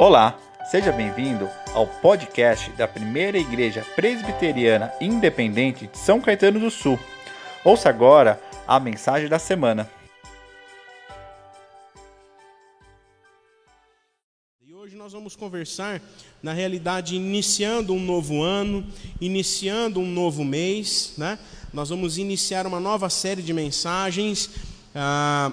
Olá, seja bem-vindo ao podcast da Primeira Igreja Presbiteriana Independente de São Caetano do Sul. Ouça agora a mensagem da semana. E hoje nós vamos conversar, na realidade, iniciando um novo ano, iniciando um novo mês, né? Nós vamos iniciar uma nova série de mensagens. Ah,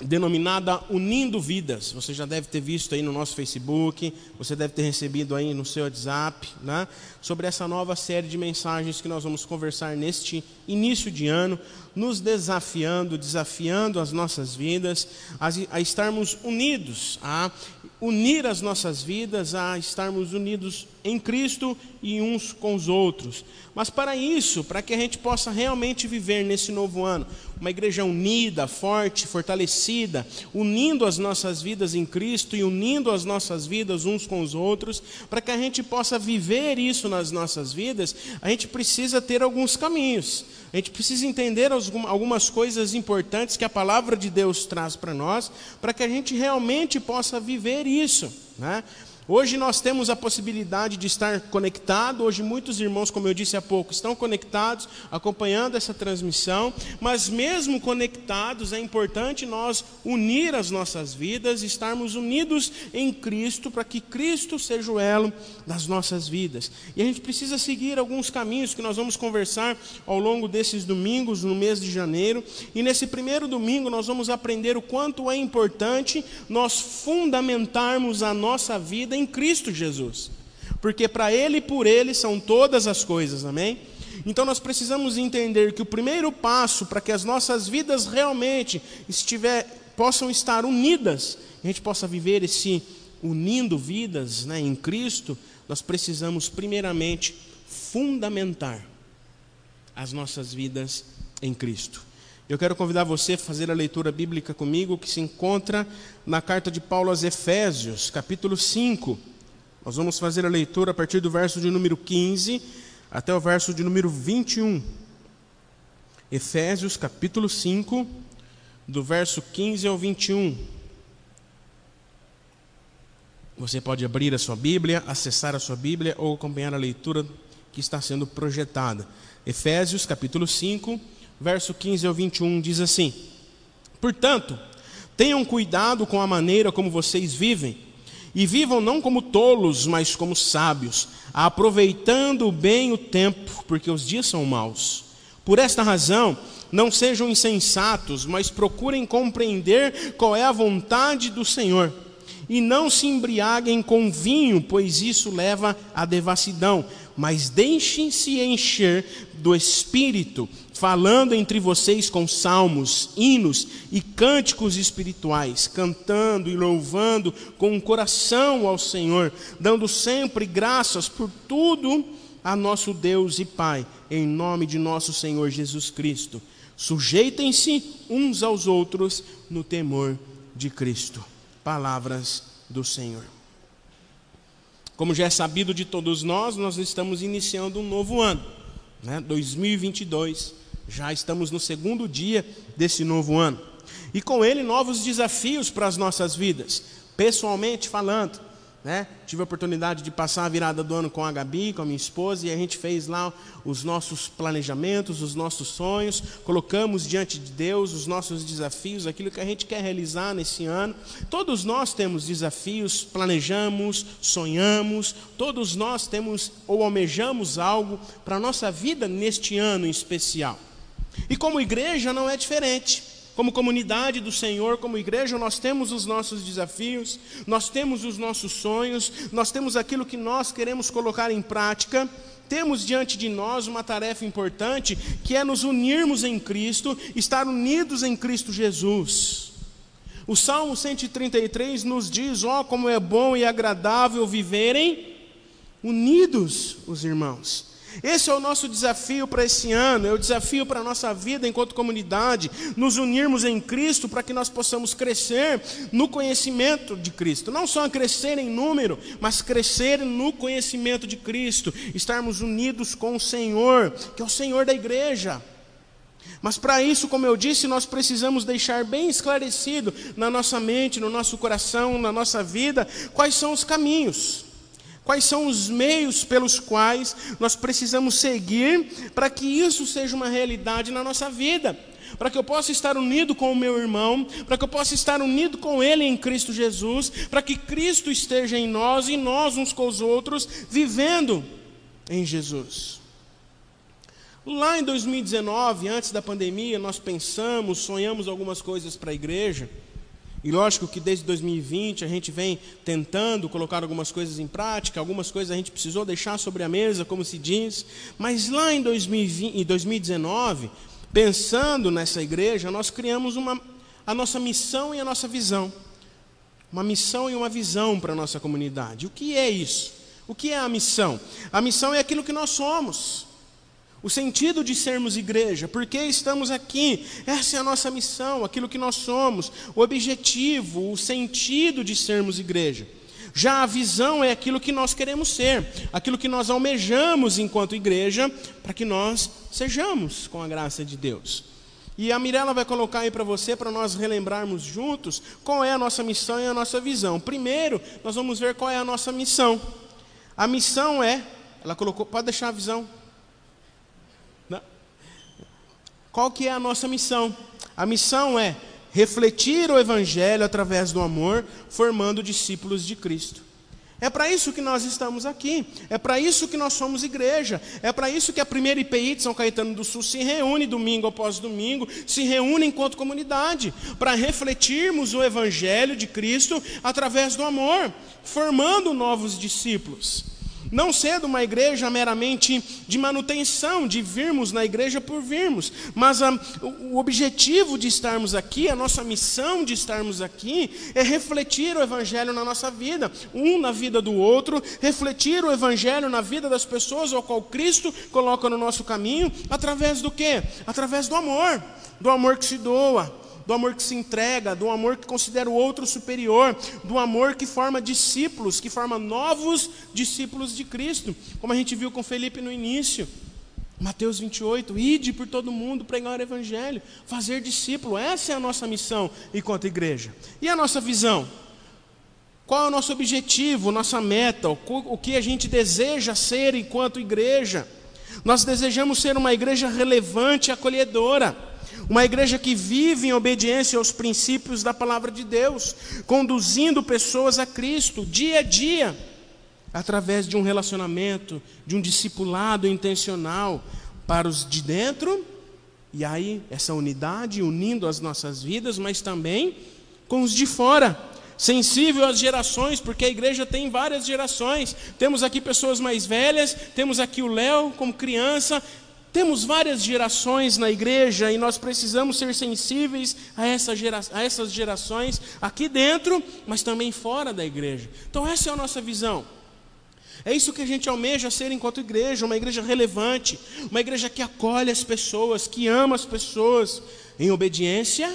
denominada Unindo Vidas. Você já deve ter visto aí no nosso Facebook, você deve ter recebido aí no seu WhatsApp, né? Sobre essa nova série de mensagens que nós vamos conversar neste início de ano, nos desafiando, desafiando as nossas vidas a, a estarmos unidos, a unir as nossas vidas, a estarmos unidos em Cristo e uns com os outros. Mas para isso, para que a gente possa realmente viver nesse novo ano, uma igreja unida, forte, fortalecida, unindo as nossas vidas em Cristo e unindo as nossas vidas uns com os outros, para que a gente possa viver isso nas nossas vidas, a gente precisa ter alguns caminhos. A gente precisa entender algumas coisas importantes que a palavra de Deus traz para nós, para que a gente realmente possa viver. Né? Hoje nós temos a possibilidade de estar conectado. Hoje muitos irmãos, como eu disse há pouco, estão conectados, acompanhando essa transmissão. Mas mesmo conectados, é importante nós unir as nossas vidas, estarmos unidos em Cristo, para que Cristo seja o elo das nossas vidas. E a gente precisa seguir alguns caminhos que nós vamos conversar ao longo desses domingos, no mês de janeiro. E nesse primeiro domingo nós vamos aprender o quanto é importante nós fundamentarmos a nossa vida em Cristo Jesus. Porque para Ele e por Ele são todas as coisas, amém? Então nós precisamos entender que o primeiro passo para que as nossas vidas realmente estiver, possam estar unidas, a gente possa viver esse unindo vidas né, em Cristo, nós precisamos primeiramente fundamentar as nossas vidas em Cristo. Eu quero convidar você a fazer a leitura bíblica comigo, que se encontra na carta de Paulo aos Efésios, capítulo 5. Nós vamos fazer a leitura a partir do verso de número 15 até o verso de número 21. Efésios, capítulo 5, do verso 15 ao 21. Você pode abrir a sua Bíblia, acessar a sua Bíblia ou acompanhar a leitura que está sendo projetada. Efésios, capítulo 5 verso 15 ao 21 diz assim: Portanto, tenham cuidado com a maneira como vocês vivem, e vivam não como tolos, mas como sábios, aproveitando bem o tempo, porque os dias são maus. Por esta razão, não sejam insensatos, mas procurem compreender qual é a vontade do Senhor. E não se embriaguem com vinho, pois isso leva à devassidão, mas deixem-se encher do Espírito, falando entre vocês com salmos, hinos e cânticos espirituais, cantando e louvando com o coração ao Senhor, dando sempre graças por tudo a nosso Deus e Pai, em nome de nosso Senhor Jesus Cristo. Sujeitem-se uns aos outros no temor de Cristo. Palavras do Senhor. Como já é sabido de todos nós, nós estamos iniciando um novo ano, né? 2022. Já estamos no segundo dia desse novo ano. E com ele, novos desafios para as nossas vidas, pessoalmente falando. Né? Tive a oportunidade de passar a virada do ano com a Gabi, com a minha esposa, e a gente fez lá os nossos planejamentos, os nossos sonhos, colocamos diante de Deus os nossos desafios, aquilo que a gente quer realizar nesse ano. Todos nós temos desafios, planejamos, sonhamos, todos nós temos ou almejamos algo para a nossa vida neste ano em especial. E como igreja não é diferente. Como comunidade do Senhor, como igreja, nós temos os nossos desafios, nós temos os nossos sonhos, nós temos aquilo que nós queremos colocar em prática. Temos diante de nós uma tarefa importante, que é nos unirmos em Cristo, estar unidos em Cristo Jesus. O Salmo 133 nos diz: ó, oh, como é bom e agradável viverem unidos os irmãos. Esse é o nosso desafio para esse ano, é o desafio para a nossa vida enquanto comunidade, nos unirmos em Cristo para que nós possamos crescer no conhecimento de Cristo. Não só crescer em número, mas crescer no conhecimento de Cristo, estarmos unidos com o Senhor, que é o Senhor da igreja. Mas para isso, como eu disse, nós precisamos deixar bem esclarecido na nossa mente, no nosso coração, na nossa vida, quais são os caminhos, quais são os meios pelos quais nós precisamos seguir para que isso seja uma realidade na nossa vida. Para que eu possa estar unido com o meu irmão, para que eu possa estar unido com ele em Cristo Jesus, para que Cristo esteja em nós e nós uns com os outros, vivendo em Jesus. Lá em 2019, antes da pandemia, nós pensamos, sonhamos algumas coisas para a igreja. E lógico que desde 2020 a gente vem tentando colocar algumas coisas em prática, algumas coisas a gente precisou deixar sobre a mesa, como se diz. Mas lá em, 2020, em 2019, pensando nessa igreja, nós criamos uma, a nossa missão e a nossa visão. Uma missão e uma visão para a nossa comunidade. O que é isso? O que é a missão? A missão é aquilo que nós somos o sentido de sermos igreja, por que estamos aqui, essa é a nossa missão, aquilo que nós somos, o objetivo, o sentido de sermos igreja. Já a visão é aquilo que nós queremos ser, aquilo que nós almejamos enquanto igreja, para que nós sejamos com a graça de Deus. E a Mirella vai colocar aí para você, para nós relembrarmos juntos, qual é a nossa missão e a nossa visão. Primeiro, nós vamos ver qual é a nossa missão. A missão é, ela colocou, pode deixar a visão, Qual que é a nossa missão? A missão é refletir o evangelho através do amor, formando discípulos de Cristo. É para isso que nós estamos aqui, é para isso que nós somos igreja, é para isso que a primeira IPI de São Caetano do Sul se reúne domingo após domingo, se reúne enquanto comunidade, para refletirmos o Evangelho de Cristo através do amor, formando novos discípulos. Não sendo uma igreja meramente de manutenção, de virmos na igreja por virmos, mas a, ah, o objetivo de estarmos aqui, a nossa missão de estarmos aqui, é refletir o Evangelho na nossa vida, um na vida do outro, refletir o Evangelho na vida das pessoas ao qual Cristo coloca no nosso caminho, através do quê? Através do amor, do amor que se doa, do amor que se entrega, do amor que considera o outro superior, do amor que forma discípulos, que forma novos discípulos de Cristo, como a gente viu com Felipe no início. Mateus 28, ide por todo mundo, pregar o evangelho, fazer discípulo, essa é a nossa missão enquanto igreja. E a nossa visão? Qual é o nosso objetivo, nossa meta, o que a gente deseja ser enquanto igreja? Nós desejamos ser uma igreja relevante e acolhedora. Uma igreja que vive em obediência aos princípios da palavra de Deus, conduzindo pessoas a Cristo dia a dia, através de um relacionamento, de um discipulado intencional para os de dentro, e aí essa unidade unindo as nossas vidas, mas também com os de fora. Sensível às gerações, porque a igreja tem várias gerações. Temos aqui pessoas mais velhas, temos aqui o Léo como criança, temos várias gerações na igreja e nós precisamos ser sensíveis a, essa gera, a essas gerações aqui dentro, mas também fora da igreja. Então, essa é a nossa visão. É isso que a gente almeja ser enquanto igreja, uma igreja relevante, uma igreja que acolhe as pessoas, que ama as pessoas, em obediência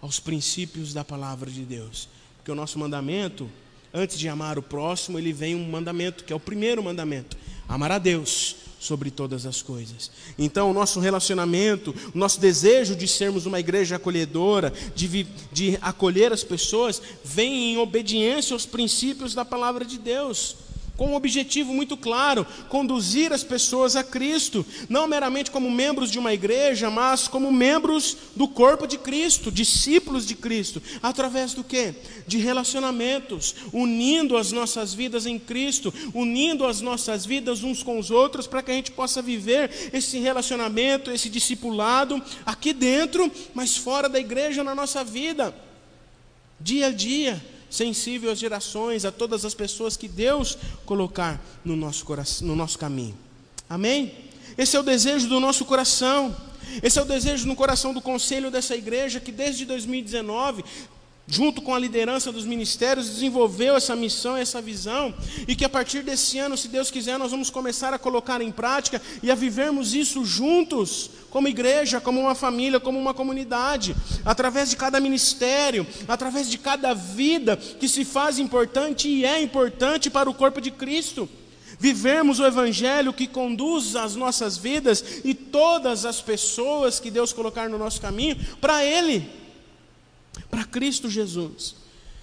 aos princípios da palavra de Deus. Porque o nosso mandamento, antes de amar o próximo, ele vem um mandamento, que é o primeiro mandamento: amar a Deus sobre todas as coisas. Então, o nosso relacionamento, o nosso desejo de sermos uma igreja acolhedora, de, de acolher as pessoas, vem em obediência aos princípios da palavra de Deus com um objetivo muito claro: conduzir as pessoas a Cristo, não meramente como membros de uma igreja, mas como membros do corpo de Cristo, discípulos de Cristo, através do que? De relacionamentos, unindo as nossas vidas em Cristo, unindo as nossas vidas uns com os outros, para que a gente possa viver esse relacionamento, esse discipulado aqui dentro, mas fora da igreja na nossa vida, dia a dia sensível às gerações, a todas as pessoas que Deus colocar no nosso, coração, no nosso caminho. Amém? Esse é o desejo do nosso coração. Esse é o desejo no coração do conselho dessa igreja que desde 2019 junto com a liderança dos ministérios, desenvolveu essa missão, essa visão, e que a partir desse ano, se Deus quiser, nós vamos começar a colocar em prática e a vivermos isso juntos, como igreja, como uma família, como uma comunidade, através de cada ministério, através de cada vida que se faz importante e é importante para o corpo de Cristo. Vivermos o Evangelho que conduz as nossas vidas e todas as pessoas que Deus colocar no nosso caminho para Ele, para Cristo Jesus.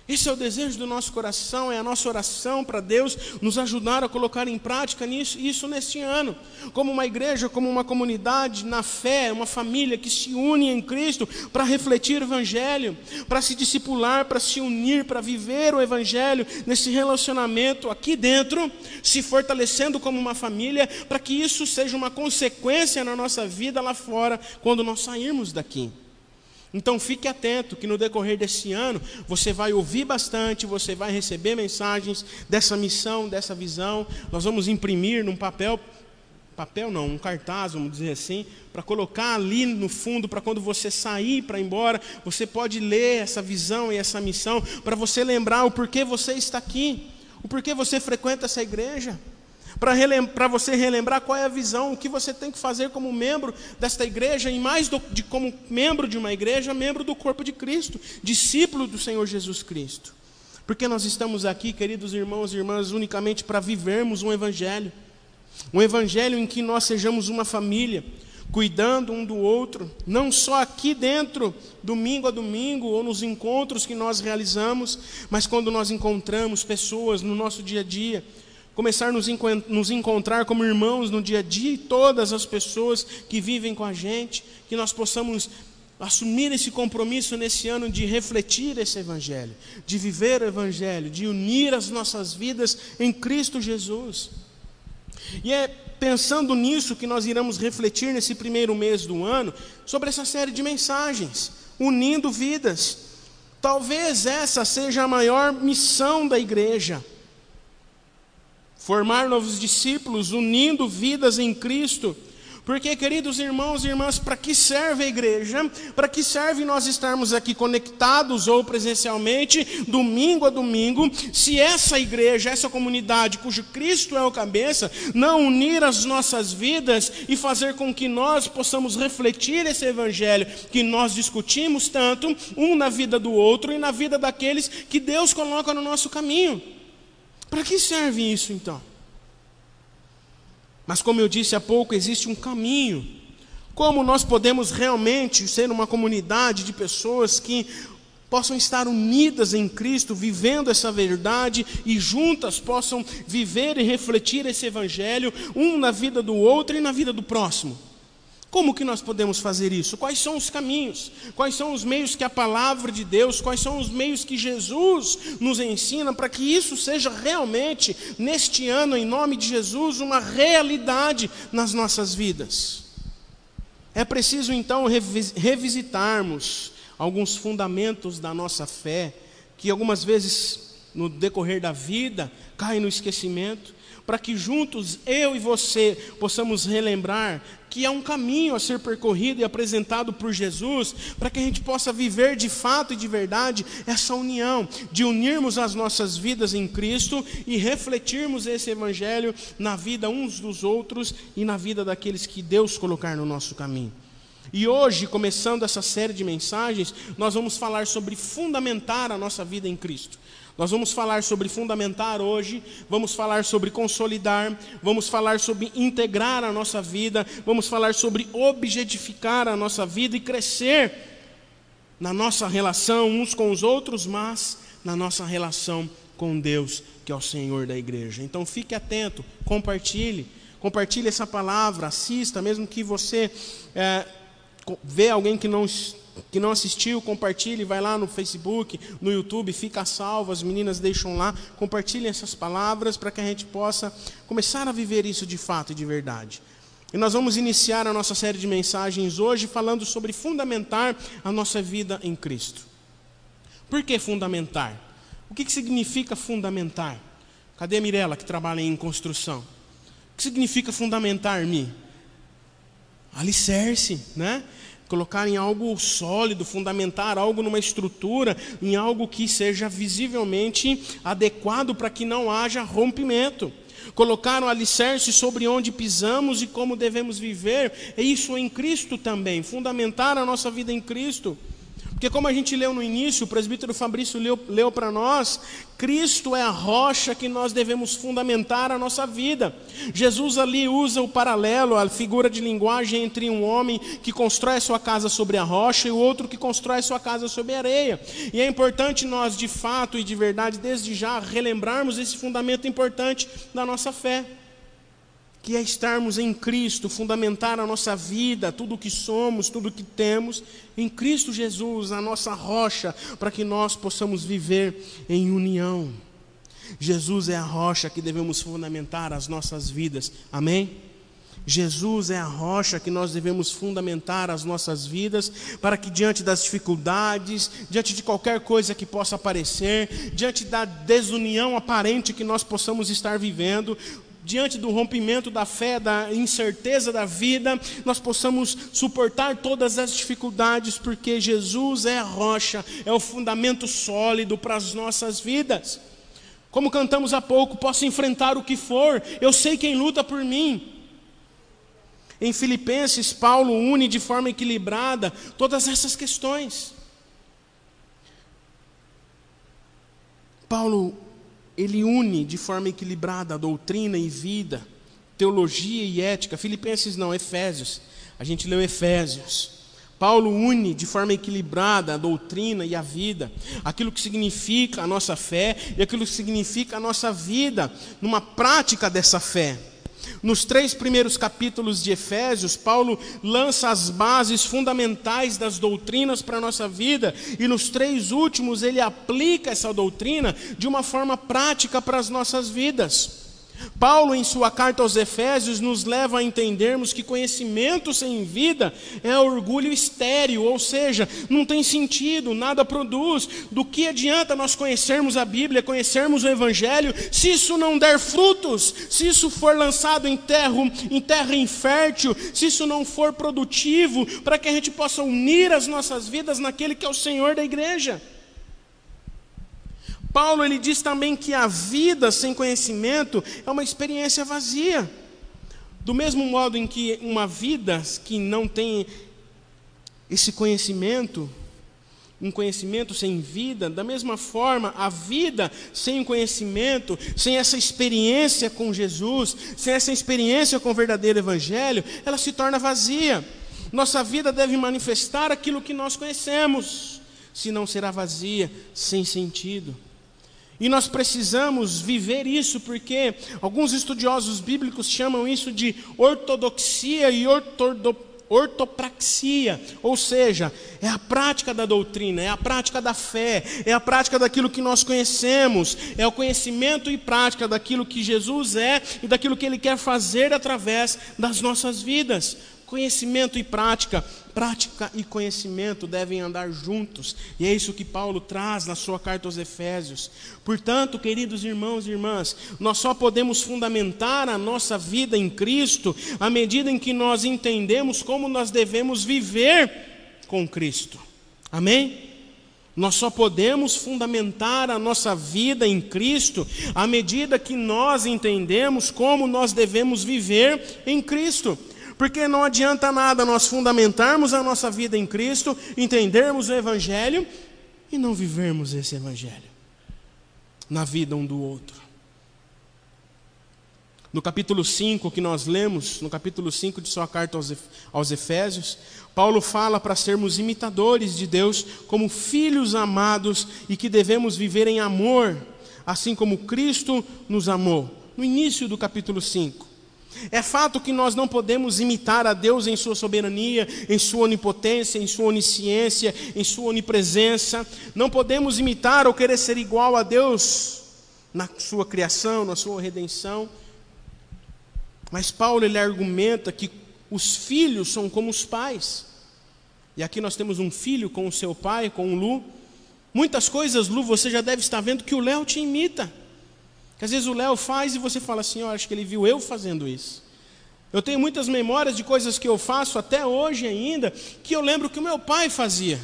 Esse é o desejo do nosso coração, é a nossa oração para Deus nos ajudar a colocar em prática nisso, isso neste ano. Como uma igreja, como uma comunidade na fé, uma família que se une em Cristo para refletir o Evangelho, para se discipular, para se unir, para viver o Evangelho nesse relacionamento aqui dentro, se fortalecendo como uma família, para que isso seja uma consequência na nossa vida lá fora, quando nós sairmos daqui. Então fique atento que no decorrer desse ano você vai ouvir bastante, você vai receber mensagens dessa missão, dessa visão. Nós vamos imprimir num papel, papel não, um cartaz, vamos dizer assim, para colocar ali no fundo para quando você sair para ir embora, você pode ler essa visão e essa missão para você lembrar o porquê você está aqui, o porquê você frequenta essa igreja para você relembrar qual é a visão, o que você tem que fazer como membro desta igreja, e mais do, de como membro de uma igreja, membro do corpo de Cristo, discípulo do Senhor Jesus Cristo. Porque nós estamos aqui, queridos irmãos e irmãs, unicamente para vivermos um evangelho. Um evangelho em que nós sejamos uma família, cuidando um do outro, não só aqui dentro, domingo a domingo, ou nos encontros que nós realizamos, mas quando nós encontramos pessoas no nosso dia a dia, começar a nos, nos encontrar como irmãos no dia a dia e todas as pessoas que vivem com a gente, que nós possamos assumir esse compromisso nesse ano de refletir esse Evangelho, de viver o Evangelho, de unir as nossas vidas em Cristo Jesus. E é pensando nisso que nós iremos refletir nesse primeiro mês do ano sobre essa série de mensagens, unindo vidas. Talvez essa seja a maior missão da igreja formar novos discípulos, unindo vidas em Cristo. Porque, queridos irmãos e irmãs, para que serve a igreja? Para que serve nós estarmos aqui conectados ou presencialmente, domingo a domingo, se essa igreja, essa comunidade cujo Cristo é o cabeça, não unir as nossas vidas e fazer com que nós possamos refletir esse evangelho que nós discutimos tanto, um na vida do outro e na vida daqueles que Deus coloca no nosso caminho. Para que serve isso então? Mas, como eu disse há pouco, existe um caminho. Como nós podemos realmente ser uma comunidade de pessoas que possam estar unidas em Cristo, vivendo essa verdade e juntas possam viver e refletir esse Evangelho, um na vida do outro e na vida do próximo? Como que nós podemos fazer isso? Quais são os caminhos? Quais são os meios que a palavra de Deus, quais são os meios que Jesus nos ensina para que isso seja realmente, neste ano, em nome de Jesus, uma realidade nas nossas vidas? É preciso então revisitarmos alguns fundamentos da nossa fé, que algumas vezes no decorrer da vida caem no esquecimento, para que juntos eu e você possamos relembrar que há um caminho a ser percorrido e apresentado por Jesus, para que a gente possa viver de fato e de verdade essa união, de unirmos as nossas vidas em Cristo e refletirmos esse Evangelho na vida uns dos outros e na vida daqueles que Deus colocar no nosso caminho. E hoje, começando essa série de mensagens, nós vamos falar sobre fundamentar a nossa vida em Cristo. Nós vamos falar sobre fundamentar hoje, vamos falar sobre consolidar, vamos falar sobre integrar a nossa vida, vamos falar sobre objetificar a nossa vida e crescer na nossa relação uns com os outros, mas na nossa relação com Deus, que é o Senhor da igreja. Então fique atento, compartilhe, compartilhe essa palavra, assista, mesmo que você é, vê alguém que não que não assistiu, compartilhe, vai lá no Facebook, no YouTube, fica salvo, as meninas deixam lá, compartilhem essas palavras para que a gente possa começar a viver isso de fato e de verdade. E nós vamos iniciar a nossa série de mensagens hoje falando sobre fundamentar a nossa vida em Cristo. Por que fundamentar? O que, que significa fundamentar? Cadê a Mirella que trabalha em construção? O que significa fundamentar-me? Alicerce, né? Colocar em algo sólido, fundamentar algo numa estrutura, em algo que seja visivelmente adequado para que não haja rompimento. Colocar um alicerce sobre onde pisamos e como devemos viver, é isso em Cristo também, fundamentar a nossa vida em Cristo. Porque, como a gente leu no início, o presbítero Fabrício leu, leu para nós, Cristo é a rocha que nós devemos fundamentar a nossa vida. Jesus ali usa o paralelo, a figura de linguagem entre um homem que constrói sua casa sobre a rocha e o outro que constrói sua casa sobre a areia. E é importante nós, de fato e de verdade, desde já, relembrarmos esse fundamento importante da nossa fé que é estarmos em Cristo, fundamentar a nossa vida, tudo o que somos, tudo o que temos, em Cristo Jesus, a nossa rocha, para que nós possamos viver em união. Jesus é a rocha que devemos fundamentar as nossas vidas, amém? Jesus é a rocha que nós devemos fundamentar as nossas vidas, para que diante das dificuldades, diante de qualquer coisa que possa aparecer, diante da desunião aparente que nós possamos estar vivendo, diante do rompimento da fé, da incerteza da vida, nós possamos suportar todas as dificuldades, porque Jesus é a rocha, é o fundamento sólido para as nossas vidas. Como cantamos há pouco, posso enfrentar o que for, eu sei quem luta por mim. Em Filipenses, Paulo une de forma equilibrada todas essas questões. Paulo ele une de forma equilibrada doutrina e vida, teologia e ética. Filipenses não, Efésios. A gente leu Efésios. Paulo une de forma equilibrada a doutrina e a vida, aquilo que significa a nossa fé e aquilo que significa a nossa vida, numa prática dessa fé. Nos três primeiros capítulos de Efésios, Paulo lança as bases fundamentais das doutrinas para a nossa vida, e nos três últimos, ele aplica essa doutrina de uma forma prática para as nossas vidas. Paulo, em sua carta aos Efésios, nos leva a entendermos que conhecimento sem vida é orgulho estéril, ou seja, não tem sentido, nada produz. Do que adianta nós conhecermos a Bíblia, conhecermos o Evangelho, se isso não der frutos, se isso for lançado em terra, em terra infértil, se isso não for produtivo, para que a gente possa unir as nossas vidas naquele que é o Senhor da igreja. Paulo ele diz também que a vida sem conhecimento é uma experiência vazia. Do mesmo modo em que uma vida que não tem esse conhecimento, um conhecimento sem vida, da mesma forma, a vida sem conhecimento, sem essa experiência com Jesus, sem essa experiência com o verdadeiro Evangelho, ela se torna vazia. Nossa vida deve manifestar aquilo que nós conhecemos, senão será vazia, sem sentido. E nós precisamos viver isso porque alguns estudiosos bíblicos chamam isso de ortodoxia e ortodo, ortopraxia, ou seja, é a prática da doutrina, é a prática da fé, é a prática daquilo que nós conhecemos, é o conhecimento e prática daquilo que Jesus é e daquilo que Ele quer fazer através das nossas vidas. Conhecimento e prática, prática e conhecimento devem andar juntos, e é isso que Paulo traz na sua carta aos Efésios. Portanto, queridos irmãos e irmãs, nós só podemos fundamentar a nossa vida em Cristo à medida em que nós entendemos como nós devemos viver com Cristo. Amém? Nós só podemos fundamentar a nossa vida em Cristo à medida que nós entendemos como nós devemos viver em Cristo. Porque não adianta nada nós fundamentarmos a nossa vida em Cristo, entendermos o Evangelho e não vivermos esse Evangelho na vida um do outro. No capítulo 5 que nós lemos, no capítulo 5 de sua carta aos Efésios, Paulo fala para sermos imitadores de Deus como filhos amados e que devemos viver em amor, assim como Cristo nos amou. No início do capítulo 5. É fato que nós não podemos imitar a Deus em sua soberania, em sua onipotência, em sua onisciência, em sua onipresença. Não podemos imitar ou querer ser igual a Deus na sua criação, na sua redenção. Mas Paulo ele argumenta que os filhos são como os pais. E aqui nós temos um filho com o seu pai, com o Lu. Muitas coisas, Lu, você já deve estar vendo que o Léo te imita. Que às vezes o Léo faz e você fala assim: oh, acho que ele viu eu fazendo isso. Eu tenho muitas memórias de coisas que eu faço até hoje ainda, que eu lembro que o meu pai fazia.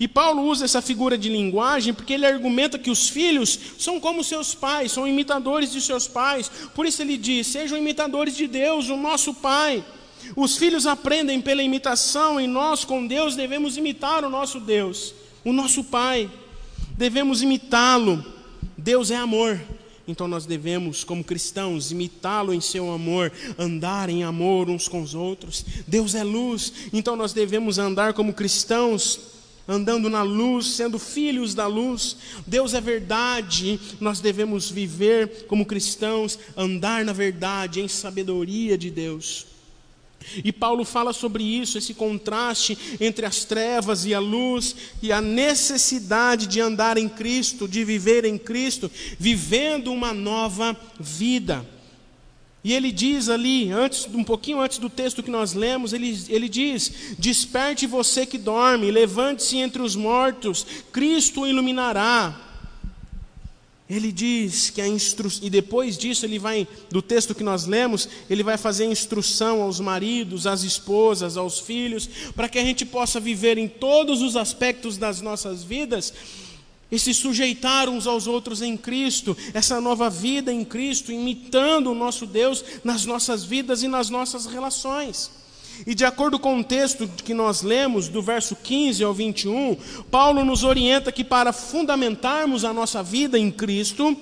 E Paulo usa essa figura de linguagem porque ele argumenta que os filhos são como seus pais, são imitadores de seus pais. Por isso ele diz: sejam imitadores de Deus, o nosso Pai. Os filhos aprendem pela imitação e nós, com Deus, devemos imitar o nosso Deus, o nosso Pai. Devemos imitá-lo. Deus é amor. Então nós devemos, como cristãos, imitá-lo em seu amor, andar em amor uns com os outros. Deus é luz, então nós devemos andar como cristãos, andando na luz, sendo filhos da luz. Deus é verdade, nós devemos viver como cristãos, andar na verdade, em sabedoria de Deus. E Paulo fala sobre isso, esse contraste entre as trevas e a luz, e a necessidade de andar em Cristo, de viver em Cristo, vivendo uma nova vida. E ele diz ali, antes, um pouquinho antes do texto que nós lemos, ele, ele diz: Desperte você que dorme, levante-se entre os mortos, Cristo iluminará. Ele diz que a instrução, e depois disso ele vai, do texto que nós lemos, ele vai fazer instrução aos maridos, às esposas, aos filhos, para que a gente possa viver em todos os aspectos das nossas vidas e se sujeitar uns aos outros em Cristo, essa nova vida em Cristo, imitando o nosso Deus nas nossas vidas e nas nossas relações. E de acordo com o texto que nós lemos, do verso 15 ao 21, Paulo nos orienta que para fundamentarmos a nossa vida em Cristo,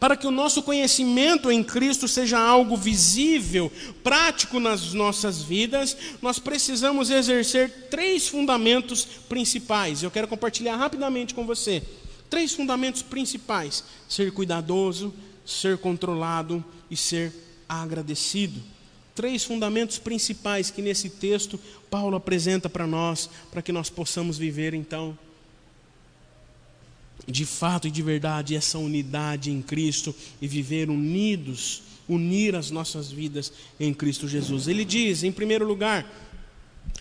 para que o nosso conhecimento em Cristo seja algo visível, prático nas nossas vidas, nós precisamos exercer três fundamentos principais. Eu quero compartilhar rapidamente com você. Três fundamentos principais: ser cuidadoso, ser controlado e ser agradecido três fundamentos principais que nesse texto Paulo apresenta para nós, para que nós possamos viver então de fato e de verdade essa unidade em Cristo e viver unidos, unir as nossas vidas em Cristo Jesus. Ele diz, em primeiro lugar,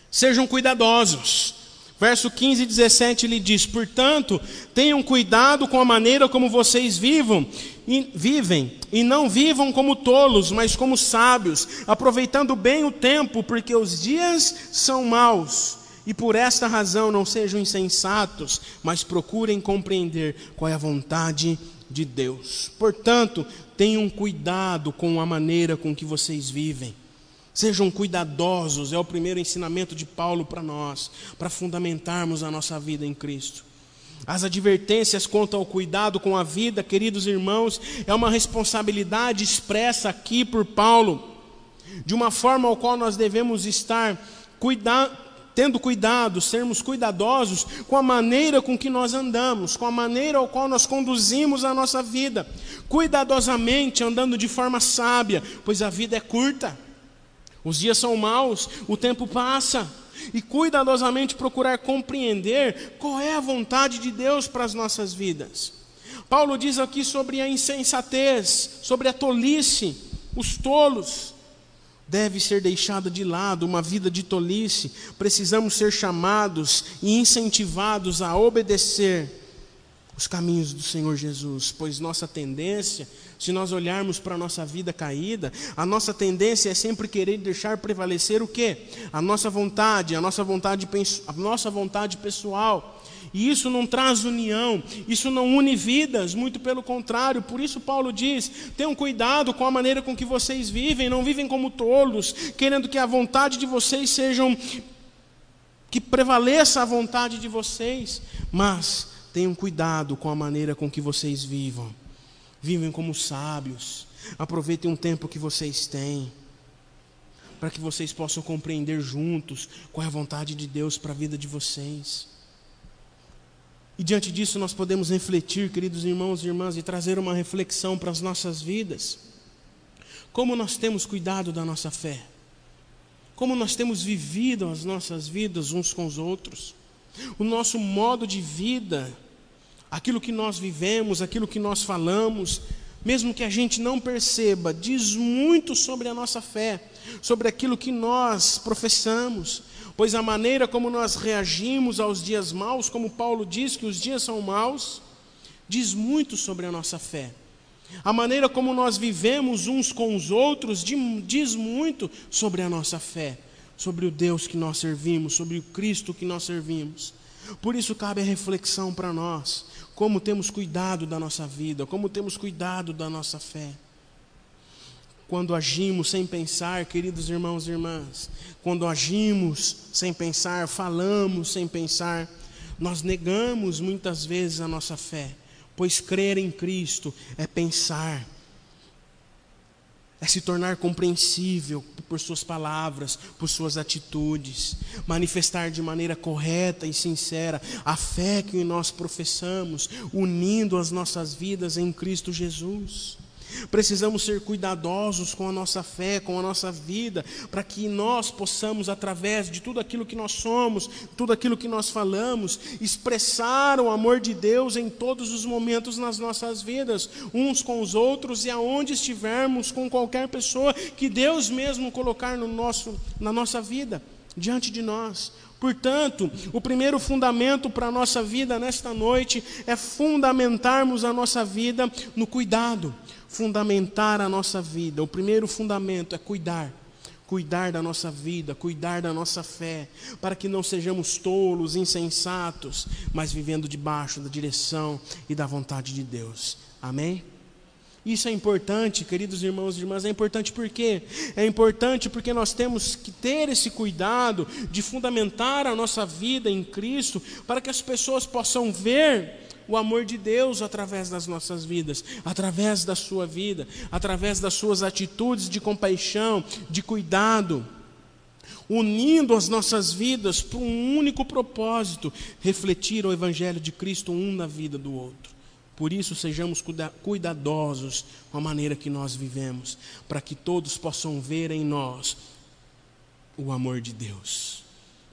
sejam cuidadosos. Verso 15 e 17 ele diz: Portanto, tenham cuidado com a maneira como vocês vivam, e, vivem, e não vivam como tolos, mas como sábios, aproveitando bem o tempo, porque os dias são maus. E por esta razão não sejam insensatos, mas procurem compreender qual é a vontade de Deus. Portanto, tenham cuidado com a maneira com que vocês vivem. Sejam cuidadosos, é o primeiro ensinamento de Paulo para nós, para fundamentarmos a nossa vida em Cristo. As advertências quanto ao cuidado com a vida, queridos irmãos, é uma responsabilidade expressa aqui por Paulo, de uma forma ao qual nós devemos estar cuidando tendo cuidado, sermos cuidadosos com a maneira com que nós andamos, com a maneira ao qual nós conduzimos a nossa vida, cuidadosamente andando de forma sábia, pois a vida é curta. Os dias são maus, o tempo passa. E cuidadosamente procurar compreender qual é a vontade de Deus para as nossas vidas. Paulo diz aqui sobre a insensatez, sobre a tolice, os tolos. Deve ser deixada de lado uma vida de tolice. Precisamos ser chamados e incentivados a obedecer os caminhos do Senhor Jesus, pois nossa tendência se nós olharmos para a nossa vida caída, a nossa tendência é sempre querer deixar prevalecer o quê? A nossa vontade, a nossa vontade, a nossa vontade pessoal. E isso não traz união, isso não une vidas, muito pelo contrário. Por isso Paulo diz: tenham cuidado com a maneira com que vocês vivem, não vivem como tolos, querendo que a vontade de vocês sejam que prevaleça a vontade de vocês, mas tenham cuidado com a maneira com que vocês vivam vivem como sábios, aproveitem um tempo que vocês têm, para que vocês possam compreender juntos qual é a vontade de Deus para a vida de vocês. E diante disso nós podemos refletir, queridos irmãos e irmãs, e trazer uma reflexão para as nossas vidas. Como nós temos cuidado da nossa fé? Como nós temos vivido as nossas vidas uns com os outros? O nosso modo de vida aquilo que nós vivemos, aquilo que nós falamos, mesmo que a gente não perceba, diz muito sobre a nossa fé, sobre aquilo que nós professamos, pois a maneira como nós reagimos aos dias maus, como Paulo diz que os dias são maus, diz muito sobre a nossa fé. A maneira como nós vivemos uns com os outros diz muito sobre a nossa fé, sobre o Deus que nós servimos, sobre o Cristo que nós servimos. Por isso cabe a reflexão para nós como temos cuidado da nossa vida, como temos cuidado da nossa fé. quando agimos sem pensar, queridos irmãos e irmãs, quando agimos sem pensar, falamos sem pensar, nós negamos muitas vezes a nossa fé, pois crer em Cristo é pensar, é se tornar compreensível por suas palavras, por suas atitudes, manifestar de maneira correta e sincera a fé que nós professamos, unindo as nossas vidas em Cristo Jesus. Precisamos ser cuidadosos com a nossa fé, com a nossa vida, para que nós possamos, através de tudo aquilo que nós somos, tudo aquilo que nós falamos, expressar o amor de Deus em todos os momentos nas nossas vidas, uns com os outros e aonde estivermos com qualquer pessoa que Deus mesmo colocar no nosso, na nossa vida, diante de nós. Portanto, o primeiro fundamento para a nossa vida nesta noite é fundamentarmos a nossa vida no cuidado fundamentar a nossa vida. O primeiro fundamento é cuidar. Cuidar da nossa vida, cuidar da nossa fé, para que não sejamos tolos, insensatos, mas vivendo debaixo da direção e da vontade de Deus. Amém? Isso é importante, queridos irmãos e irmãs, é importante por quê? É importante porque nós temos que ter esse cuidado de fundamentar a nossa vida em Cristo, para que as pessoas possam ver o amor de Deus através das nossas vidas, através da sua vida, através das suas atitudes de compaixão, de cuidado, unindo as nossas vidas para um único propósito: refletir o Evangelho de Cristo um na vida do outro. Por isso, sejamos cuidadosos com a maneira que nós vivemos, para que todos possam ver em nós o amor de Deus,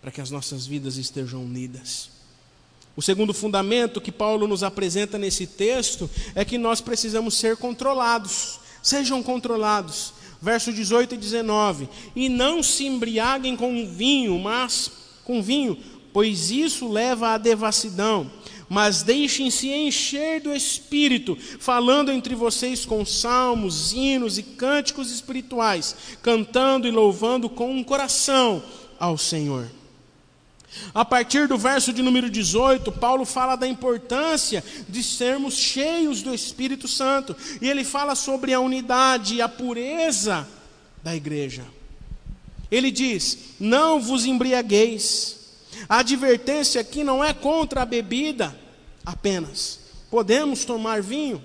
para que as nossas vidas estejam unidas. O segundo fundamento que Paulo nos apresenta nesse texto é que nós precisamos ser controlados. Sejam controlados. Verso 18 e 19. E não se embriaguem com vinho, mas com vinho, pois isso leva à devassidão. Mas deixem-se encher do Espírito, falando entre vocês com salmos, hinos e cânticos espirituais, cantando e louvando com um coração ao Senhor. A partir do verso de número 18, Paulo fala da importância de sermos cheios do Espírito Santo, e ele fala sobre a unidade e a pureza da igreja. Ele diz: Não vos embriagueis. A advertência aqui não é contra a bebida apenas. Podemos tomar vinho,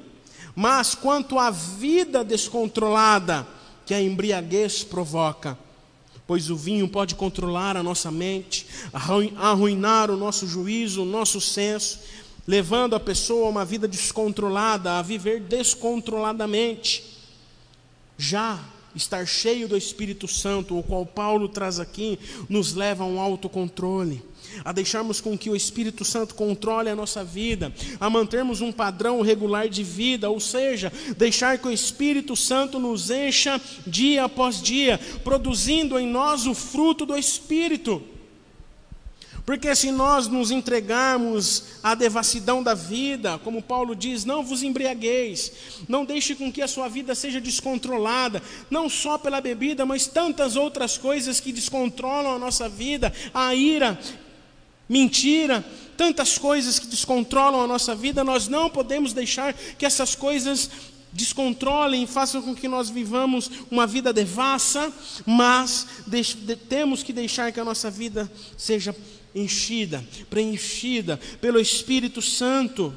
mas quanto à vida descontrolada que a embriaguez provoca, pois o vinho pode controlar a nossa mente, arruinar o nosso juízo, o nosso senso, levando a pessoa a uma vida descontrolada, a viver descontroladamente. Já estar cheio do Espírito Santo, o qual Paulo traz aqui, nos leva a um autocontrole a deixarmos com que o Espírito Santo controle a nossa vida, a mantermos um padrão regular de vida, ou seja, deixar que o Espírito Santo nos encha dia após dia, produzindo em nós o fruto do Espírito. Porque se nós nos entregarmos à devassidão da vida, como Paulo diz, não vos embriagueis, não deixe com que a sua vida seja descontrolada, não só pela bebida, mas tantas outras coisas que descontrolam a nossa vida, a ira, mentira, tantas coisas que descontrolam a nossa vida, nós não podemos deixar que essas coisas descontrolem façam com que nós vivamos uma vida devassa, mas temos que deixar que a nossa vida seja enchida, preenchida pelo Espírito Santo,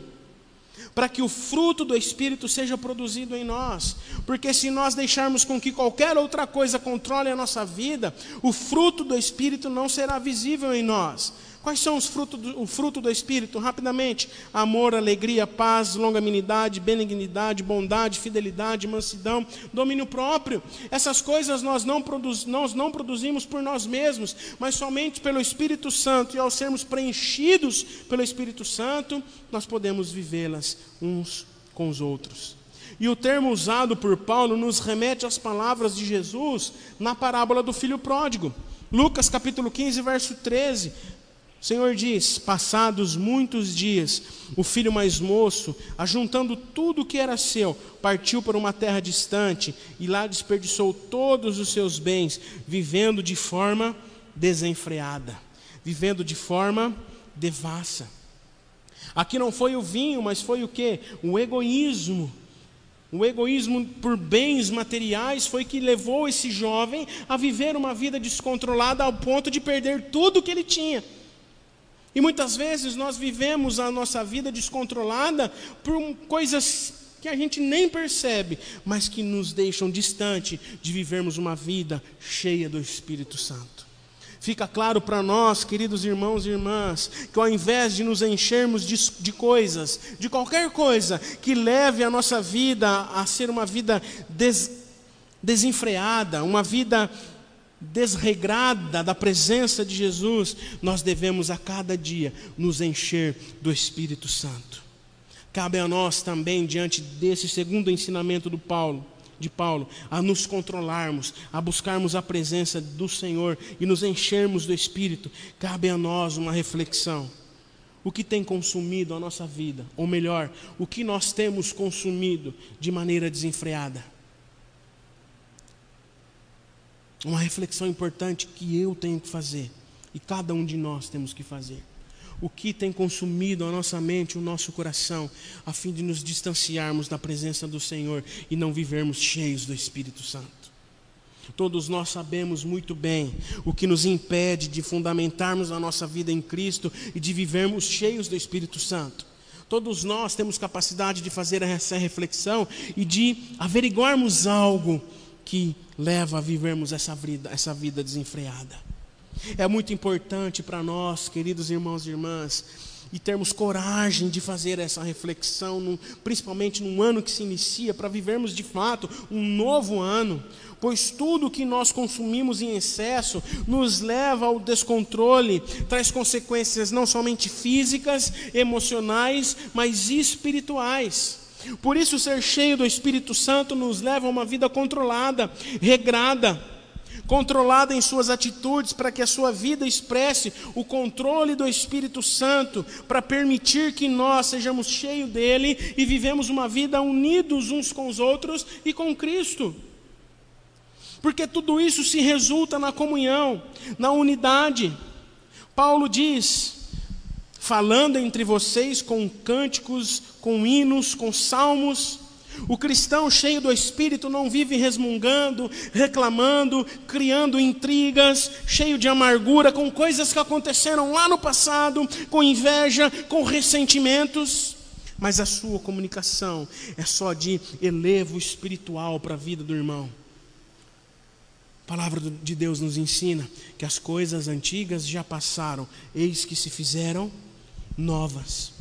para que o fruto do Espírito seja produzido em nós, porque se nós deixarmos com que qualquer outra coisa controle a nossa vida, o fruto do Espírito não será visível em nós. Quais são os frutos do, o fruto do Espírito? Rapidamente: amor, alegria, paz, longanimidade, benignidade, bondade, fidelidade, mansidão, domínio próprio. Essas coisas nós não, produz, nós não produzimos por nós mesmos, mas somente pelo Espírito Santo. E ao sermos preenchidos pelo Espírito Santo, nós podemos vivê-las uns com os outros. E o termo usado por Paulo nos remete às palavras de Jesus na parábola do filho pródigo. Lucas capítulo 15, verso 13. O Senhor diz: Passados muitos dias, o filho mais moço, ajuntando tudo o que era seu, partiu para uma terra distante e lá desperdiçou todos os seus bens, vivendo de forma desenfreada, vivendo de forma devassa. Aqui não foi o vinho, mas foi o que? O egoísmo O egoísmo por bens materiais foi que levou esse jovem a viver uma vida descontrolada ao ponto de perder tudo que ele tinha. E muitas vezes nós vivemos a nossa vida descontrolada por coisas que a gente nem percebe, mas que nos deixam distante de vivermos uma vida cheia do Espírito Santo. Fica claro para nós, queridos irmãos e irmãs, que ao invés de nos enchermos de, de, coisas, de qualquer coisa que leve a nossa vida a ser uma vida des, desenfreada, uma vida desregrada da presença de Jesus, nós devemos a cada dia nos encher do Espírito Santo. Cabe a nós também, diante desse segundo ensinamento do Paulo, de Paulo, a nos controlarmos, a buscarmos a presença do Senhor e nos enchermos do Espírito, cabe a nós uma reflexão. O que tem consumido a nossa vida? Ou melhor, o que nós temos consumido de maneira desenfreada? Uma reflexão importante que eu tenho que fazer e cada um de nós temos que fazer o que tem consumido a nossa mente, o nosso coração, a fim de nos distanciarmos da presença do Senhor e não vivermos cheios do Espírito Santo. Todos nós sabemos muito bem o que nos impede de fundamentarmos a nossa vida em Cristo e de vivermos cheios do Espírito Santo. Todos nós temos capacidade de fazer essa reflexão e de averiguarmos algo que leva a vivermos essa vida, essa vida desenfreada. É muito importante para nós, queridos irmãos e irmãs, e termos coragem de fazer essa reflexão, principalmente num ano que se inicia, para vivermos de fato um novo ano, pois tudo que nós consumimos em excesso nos leva ao descontrole, traz consequências não somente físicas, emocionais, mas espirituais. Por isso, ser cheio do Espírito Santo nos leva a uma vida controlada, regrada controlada em suas atitudes, para que a sua vida expresse o controle do Espírito Santo, para permitir que nós sejamos cheios dele e vivemos uma vida unidos uns com os outros e com Cristo. Porque tudo isso se resulta na comunhão, na unidade. Paulo diz: falando entre vocês com cânticos, com hinos, com salmos, o cristão cheio do Espírito não vive resmungando, reclamando, criando intrigas, cheio de amargura com coisas que aconteceram lá no passado, com inveja, com ressentimentos. Mas a sua comunicação é só de elevo espiritual para a vida do irmão. A palavra de Deus nos ensina que as coisas antigas já passaram, eis que se fizeram novas.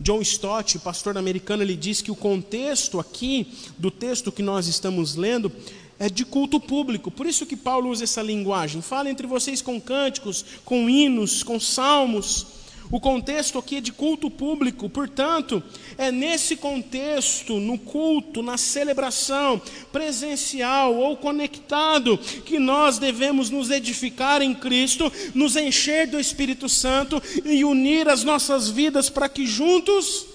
John Stott, pastor americano, ele diz que o contexto aqui do texto que nós estamos lendo é de culto público. Por isso que Paulo usa essa linguagem. Fala entre vocês com cânticos, com hinos, com salmos. O contexto aqui é de culto público, portanto, é nesse contexto, no culto, na celebração presencial ou conectado, que nós devemos nos edificar em Cristo, nos encher do Espírito Santo e unir as nossas vidas para que juntos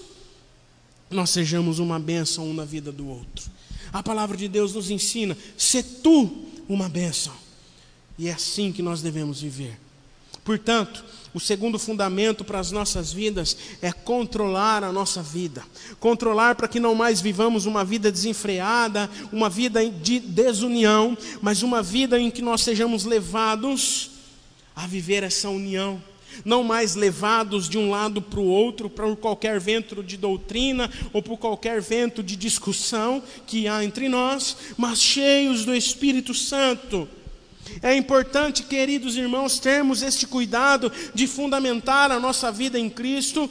nós sejamos uma bênção um na vida do outro. A palavra de Deus nos ensina: ser tu uma bênção. E é assim que nós devemos viver. Portanto, o segundo fundamento para as nossas vidas é controlar a nossa vida. Controlar para que não mais vivamos uma vida desenfreada, uma vida de desunião, mas uma vida em que nós sejamos levados a viver essa união. Não mais levados de um lado para o outro, por qualquer vento de doutrina ou por qualquer vento de discussão que há entre nós, mas cheios do Espírito Santo é importante, queridos irmãos, termos este cuidado de fundamentar a nossa vida em Cristo,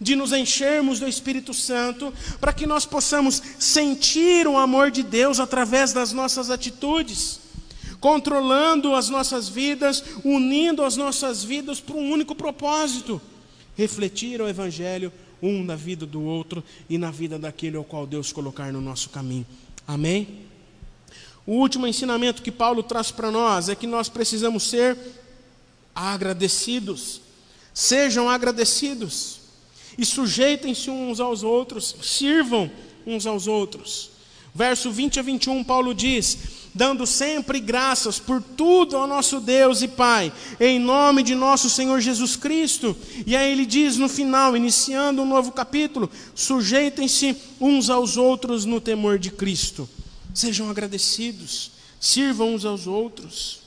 de nos enchermos do Espírito Santo, para que nós possamos sentir o amor de Deus através das nossas atitudes, controlando as nossas vidas, unindo as nossas vidas para um único propósito: refletir o Evangelho um na vida do outro e na vida daquele ao qual Deus colocar no nosso caminho. Amém? O último ensinamento que Paulo traz para nós é que nós precisamos ser agradecidos. Sejam agradecidos e sujeitem-se uns aos outros, sirvam uns aos outros. Verso 20 a 21, Paulo diz: dando sempre graças por tudo ao nosso Deus e Pai, em nome de nosso Senhor Jesus Cristo. E aí ele diz no final, iniciando um novo capítulo: sujeitem-se uns aos outros no temor de Cristo. Sejam agradecidos, sirvam uns aos outros.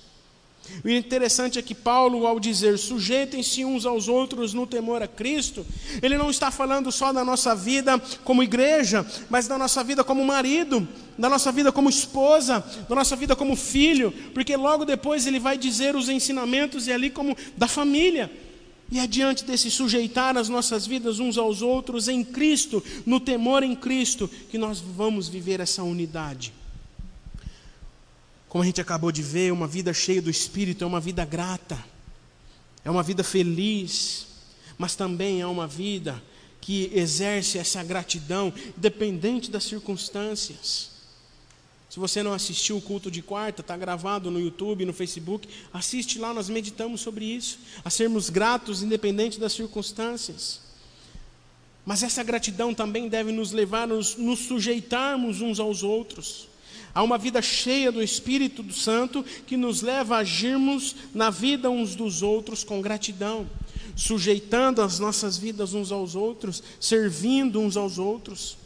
O interessante é que Paulo, ao dizer sujeitem-se uns aos outros no temor a Cristo, ele não está falando só da nossa vida como igreja, mas da nossa vida como marido, da nossa vida como esposa, da nossa vida como filho, porque logo depois ele vai dizer os ensinamentos e ali como da família. E é diante desse sujeitar as nossas vidas uns aos outros em Cristo, no temor em Cristo, que nós vamos viver essa unidade. Como a gente acabou de ver, uma vida cheia do Espírito é uma vida grata, é uma vida feliz, mas também é uma vida que exerce essa gratidão, dependente das circunstâncias. Se você não assistiu o culto de quarta, está gravado no YouTube, no Facebook, assiste lá, nós meditamos sobre isso, a sermos gratos independente das circunstâncias. Mas essa gratidão também deve nos levar a nos, nos sujeitarmos uns aos outros. Há uma vida cheia do Espírito do Santo que nos leva a agirmos na vida uns dos outros com gratidão, sujeitando as nossas vidas uns aos outros, servindo uns aos outros.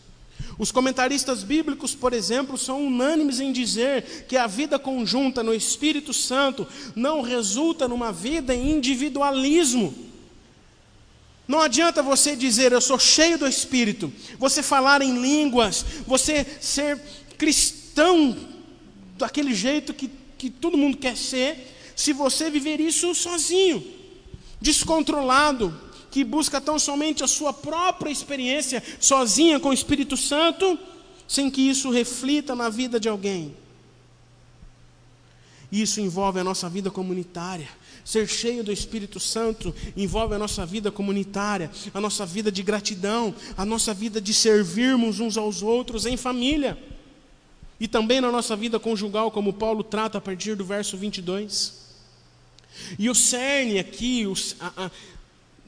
Os comentaristas bíblicos, por exemplo, são unânimes em dizer que a vida conjunta no Espírito Santo não resulta numa vida em individualismo. Não adianta você dizer eu sou cheio do Espírito, você falar em línguas, você ser cristão tão daquele jeito que, que todo mundo quer ser, se você viver isso sozinho, descontrolado, que busca tão somente a sua própria experiência sozinha com o Espírito Santo, sem que isso reflita na vida de alguém. Isso envolve a nossa vida comunitária. Ser cheio do Espírito Santo envolve a nossa vida comunitária, a nossa vida de gratidão, a nossa vida de servirmos uns aos outros em família e também na nossa vida conjugal, como Paulo trata a partir do verso 22. E o cerne aqui, o, a, a,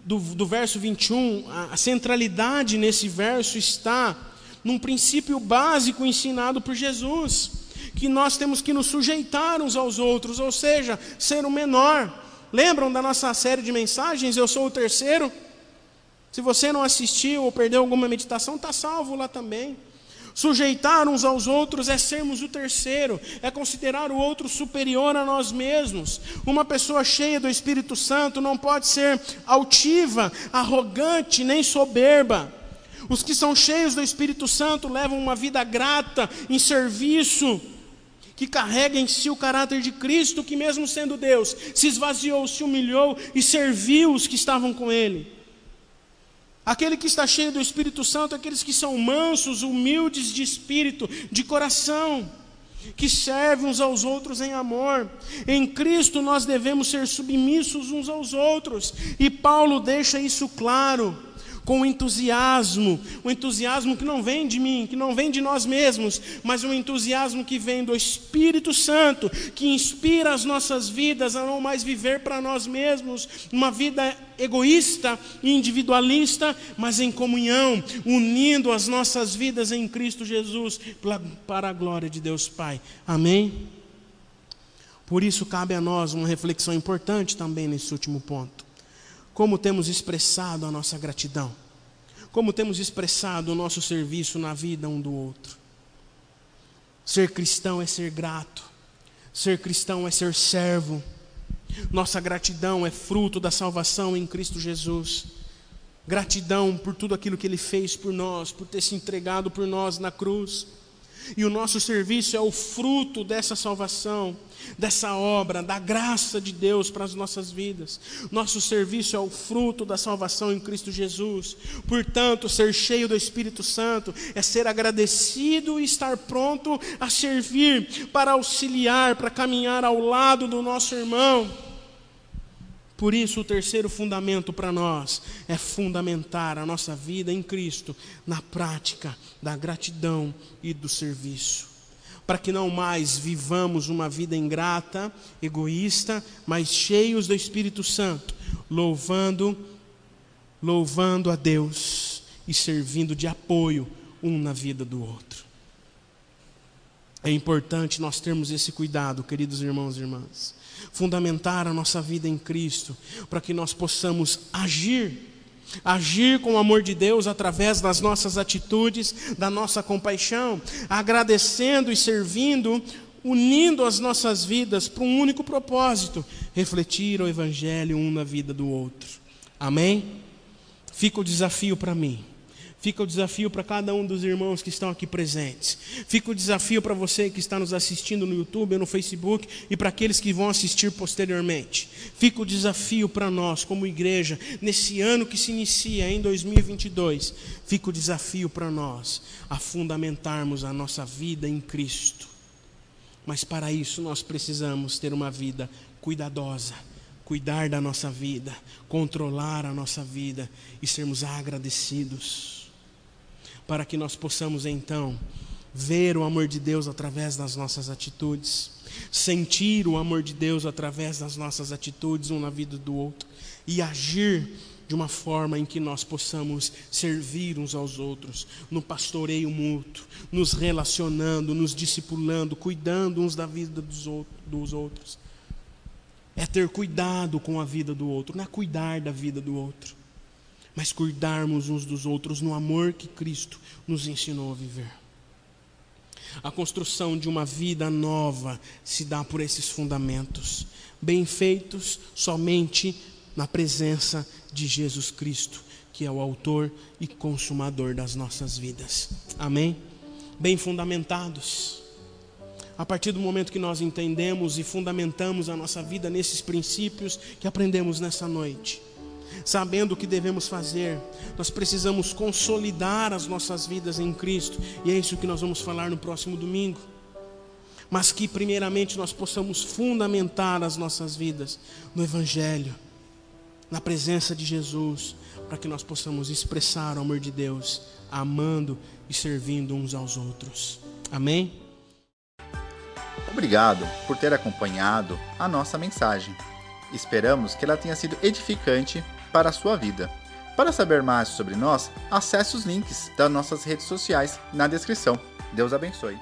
do, do verso 21, a, a centralidade nesse verso está num princípio básico ensinado por Jesus, que nós temos que nos sujeitar uns aos outros, ou seja, ser o menor. Lembram da nossa série de mensagens? Eu sou o terceiro. Se você não assistiu ou perdeu alguma meditação, está salvo lá também. Sujeitar uns aos outros é sermos o terceiro, é considerar o outro superior a nós mesmos. Uma pessoa cheia do Espírito Santo não pode ser altiva, arrogante, nem soberba. Os que são cheios do Espírito Santo levam uma vida grata, em serviço, que carrega em si o caráter de Cristo, que, mesmo sendo Deus, se esvaziou, se humilhou e serviu os que estavam com Ele. Aquele que está cheio do Espírito Santo, aqueles que são mansos, humildes de espírito, de coração, que servem uns aos outros em amor. Em Cristo nós devemos ser submissos uns aos outros, e Paulo deixa isso claro com entusiasmo, um entusiasmo que não vem de mim, que não vem de nós mesmos, mas um entusiasmo que vem do Espírito Santo, que inspira as nossas vidas a não mais viver para nós mesmos, uma vida egoísta e individualista, mas em comunhão, unindo as nossas vidas em Cristo Jesus para a glória de Deus Pai. Amém? Por isso cabe a nós uma reflexão importante também nesse último ponto como temos expressado a nossa gratidão, como temos expressado o nosso serviço na vida um do outro. Ser cristão é ser grato, ser cristão é ser servo. Nossa gratidão é fruto da salvação em Cristo Jesus. Gratidão por tudo aquilo que Ele fez por nós, por ter se entregado por nós na cruz. E o nosso serviço é o fruto dessa salvação, dessa obra, da graça de Deus para as nossas vidas. Nosso serviço é o fruto da salvação em Cristo Jesus. Portanto, ser cheio do Espírito Santo é ser agradecido e estar pronto a servir, para auxiliar, para caminhar ao lado do nosso irmão. Por isso, o terceiro fundamento para nós é fundamentar a nossa vida em Cristo na prática da gratidão e do serviço. Para que não mais vivamos uma vida ingrata, egoísta, mas cheios do Espírito Santo, louvando, louvando a Deus e servindo de apoio um na vida do outro. É importante nós termos esse cuidado, queridos irmãos e irmãs. Fundamentar a nossa vida em Cristo, para que nós possamos agir agir com o amor de Deus através das nossas atitudes, da nossa compaixão, agradecendo e servindo, unindo as nossas vidas para um único propósito: refletir o Evangelho um na vida do outro. Amém? Fica o desafio para mim Fica o desafio para cada um dos irmãos que estão aqui presentes. Fica o desafio para você que está nos assistindo no YouTube ou no Facebook e para aqueles que vão assistir posteriormente. Fica o desafio para nós, como igreja, nesse ano que se inicia em 2022. Fica o desafio para nós a fundamentarmos a nossa vida em Cristo. Mas para isso nós precisamos ter uma vida cuidadosa cuidar da nossa vida, controlar a nossa vida e sermos agradecidos para que nós possamos então ver o amor de Deus através das nossas atitudes, sentir o amor de Deus através das nossas atitudes um na vida do outro e agir de uma forma em que nós possamos servir uns aos outros, no pastoreio mútuo, nos relacionando, nos discipulando, cuidando uns da vida dos outros. É ter cuidado com a vida do outro, não é cuidar da vida do outro mas cuidarmos uns dos outros no amor que Cristo nos ensinou a viver. A construção de uma vida nova se dá por esses fundamentos, bem feitos somente na presença de Jesus Cristo, que é o autor e consumador das nossas vidas. Amém? Bem fundamentados. A partir do momento que nós entendemos e fundamentamos a nossa vida nesses princípios que aprendemos nessa noite, sabendo o que devemos fazer. Nós precisamos consolidar as nossas vidas em Cristo, e é isso que nós vamos falar no próximo domingo. Mas que, primeiramente, nós possamos fundamentar as nossas vidas no Evangelho, na presença de Jesus, para que nós possamos expressar o amor de Deus, amando e servindo uns aos outros. Amém? Obrigado por ter acompanhado a nossa mensagem. Esperamos que ela tenha sido edificante para a sua vida. Para saber mais sobre nós, acesse os links das nossas redes sociais na descrição. Deus abençoe.